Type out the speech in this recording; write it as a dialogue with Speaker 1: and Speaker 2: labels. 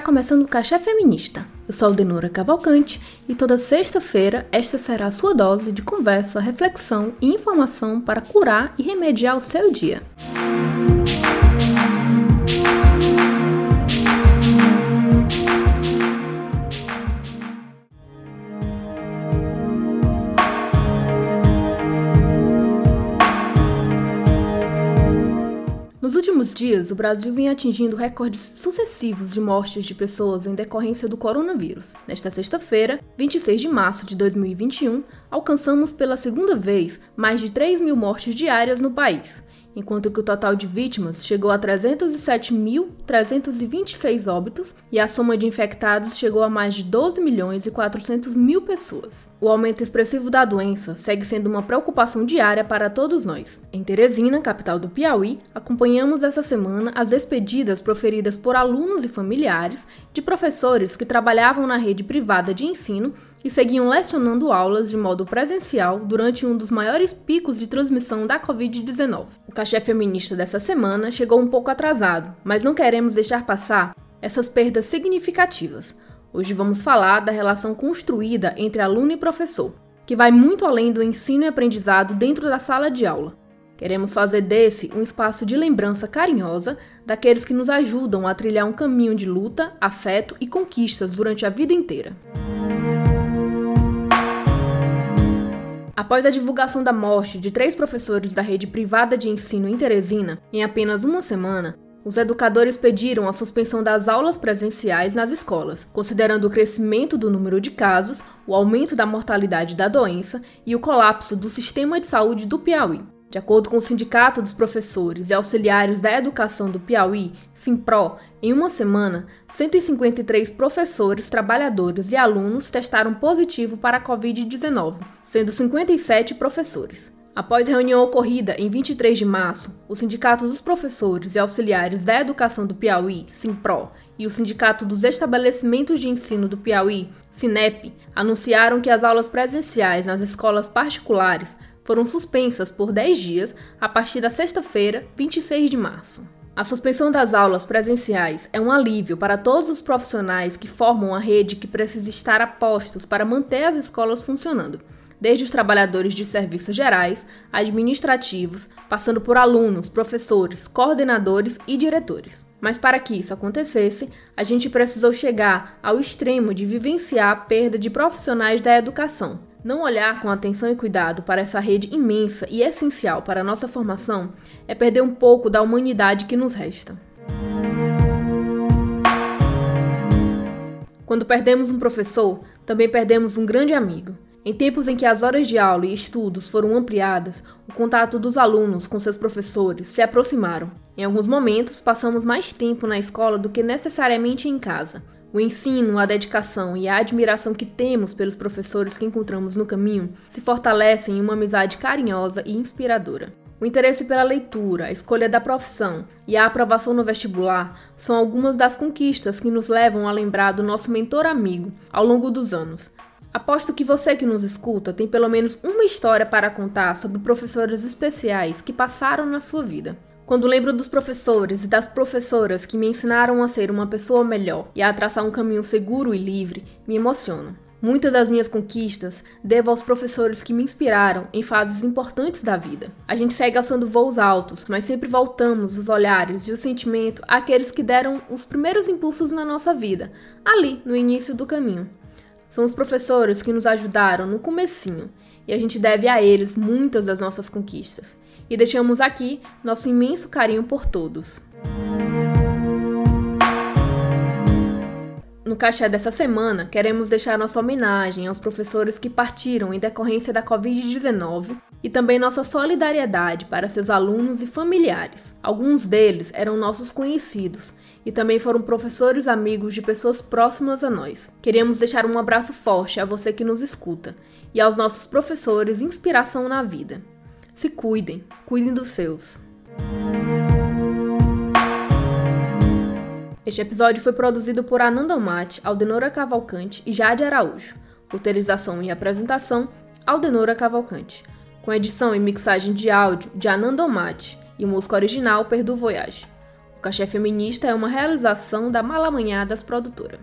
Speaker 1: começando o Cachê Feminista. Eu sou Aldenora Cavalcante e toda sexta-feira esta será a sua dose de conversa, reflexão e informação para curar e remediar o seu dia. Últimos dias, o Brasil vem atingindo recordes sucessivos de mortes de pessoas em decorrência do coronavírus. Nesta sexta-feira, 26 de março de 2021, alcançamos pela segunda vez mais de 3 mil mortes diárias no país enquanto que o total de vítimas chegou a 307.326 óbitos e a soma de infectados chegou a mais de 12 milhões e 400 mil pessoas. O aumento expressivo da doença segue sendo uma preocupação diária para todos nós. Em Teresina, capital do Piauí, acompanhamos essa semana as despedidas proferidas por alunos e familiares de professores que trabalhavam na rede privada de ensino e seguiam lecionando aulas de modo presencial durante um dos maiores picos de transmissão da Covid-19. O cachê feminista dessa semana chegou um pouco atrasado, mas não queremos deixar passar essas perdas significativas. Hoje vamos falar da relação construída entre aluno e professor, que vai muito além do ensino e aprendizado dentro da sala de aula. Queremos fazer desse um espaço de lembrança carinhosa daqueles que nos ajudam a trilhar um caminho de luta, afeto e conquistas durante a vida inteira. Após a divulgação da morte de três professores da rede privada de ensino em Teresina, em apenas uma semana, os educadores pediram a suspensão das aulas presenciais nas escolas, considerando o crescimento do número de casos, o aumento da mortalidade da doença e o colapso do sistema de saúde do Piauí. De acordo com o Sindicato dos Professores e Auxiliares da Educação do Piauí, Simpro, em uma semana, 153 professores, trabalhadores e alunos testaram positivo para a Covid-19, sendo 57 professores. Após reunião ocorrida em 23 de março, o Sindicato dos Professores e Auxiliares da Educação do Piauí, Simpro, e o Sindicato dos Estabelecimentos de Ensino do Piauí, SINEP, anunciaram que as aulas presenciais nas escolas particulares foram suspensas por 10 dias a partir da sexta-feira, 26 de março. A suspensão das aulas presenciais é um alívio para todos os profissionais que formam a rede que precisa estar a postos para manter as escolas funcionando, desde os trabalhadores de serviços gerais, administrativos, passando por alunos, professores, coordenadores e diretores. Mas para que isso acontecesse, a gente precisou chegar ao extremo de vivenciar a perda de profissionais da educação, não olhar com atenção e cuidado para essa rede imensa e essencial para a nossa formação é perder um pouco da humanidade que nos resta. Quando perdemos um professor, também perdemos um grande amigo. Em tempos em que as horas de aula e estudos foram ampliadas, o contato dos alunos com seus professores se aproximaram. Em alguns momentos, passamos mais tempo na escola do que necessariamente em casa. O ensino, a dedicação e a admiração que temos pelos professores que encontramos no caminho se fortalecem em uma amizade carinhosa e inspiradora. O interesse pela leitura, a escolha da profissão e a aprovação no vestibular são algumas das conquistas que nos levam a lembrar do nosso mentor amigo ao longo dos anos. Aposto que você que nos escuta tem pelo menos uma história para contar sobre professores especiais que passaram na sua vida. Quando lembro dos professores e das professoras que me ensinaram a ser uma pessoa melhor e a traçar um caminho seguro e livre, me emociono. Muitas das minhas conquistas devo aos professores que me inspiraram em fases importantes da vida. A gente segue alçando voos altos, mas sempre voltamos os olhares e o sentimento àqueles que deram os primeiros impulsos na nossa vida, ali no início do caminho. São os professores que nos ajudaram no comecinho, e a gente deve a eles muitas das nossas conquistas e deixamos aqui nosso imenso carinho por todos. No cachê dessa semana, queremos deixar nossa homenagem aos professores que partiram em decorrência da Covid-19 e também nossa solidariedade para seus alunos e familiares. Alguns deles eram nossos conhecidos e também foram professores amigos de pessoas próximas a nós. Queremos deixar um abraço forte a você que nos escuta e aos nossos professores inspiração na vida. Se cuidem, cuidem dos seus. Este episódio foi produzido por Ananda Mate, Aldenora Cavalcante e Jade Araújo. Roteirização e apresentação, Aldenora Cavalcante. Com edição e mixagem de áudio de Ananda Mate e música original Perdu Voyage. O Cachê Feminista é uma realização da Malamanhadas Produtora.